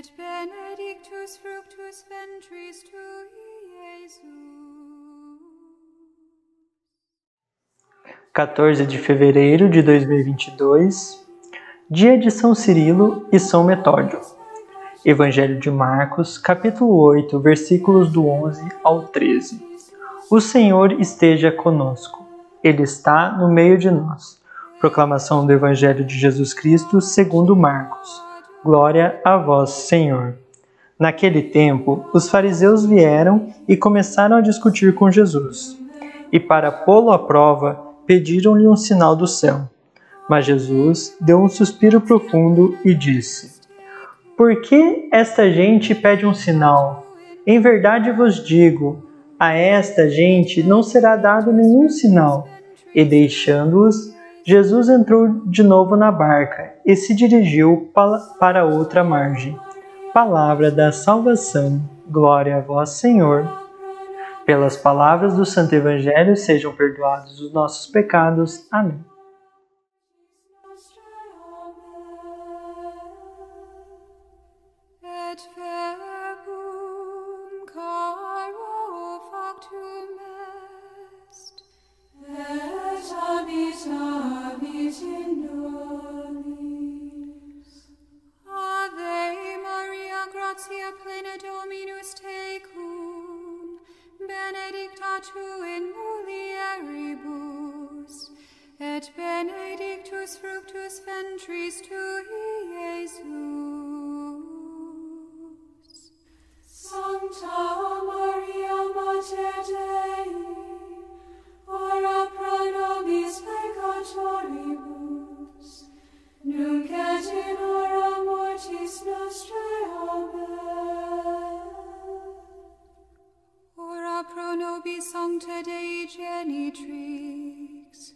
et benedictus fructus ventris tui, Jesus. 14 de fevereiro de 2022, dia de São Cirilo e São Metódio. Evangelho de Marcos, capítulo 8, versículos do 11 ao 13. O Senhor esteja conosco. Ele está no meio de nós. Proclamação do Evangelho de Jesus Cristo, segundo Marcos. Glória a vós, Senhor. Naquele tempo, os fariseus vieram e começaram a discutir com Jesus. E para pô-lo à prova, pediram-lhe um sinal do céu. Mas Jesus deu um suspiro profundo e disse: Por que esta gente pede um sinal? Em verdade vos digo, a esta gente não será dado nenhum sinal. E deixando-os, Jesus entrou de novo na barca e se dirigiu para outra margem. Palavra da salvação. Glória a vós, Senhor. Pelas palavras do Santo Evangelho sejam perdoados os nossos pecados. Amém. Ave Maria, gratia plena Dominus tecum, benedicta tu in mulieribus, et benedictus fructus ventris tui, sancta Dei genitrix,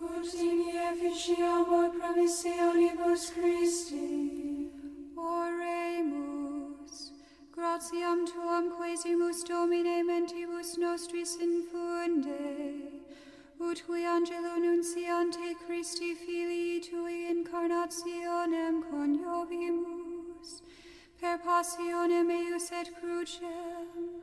ut in efficiamur promissionibus Christi. Oremus, gratiam tuam quesimus Domine mentibus nostris infunde, ut qui angelo nunciante Christi filii tui incarnationem coniovimus, per passionem eius et crucem,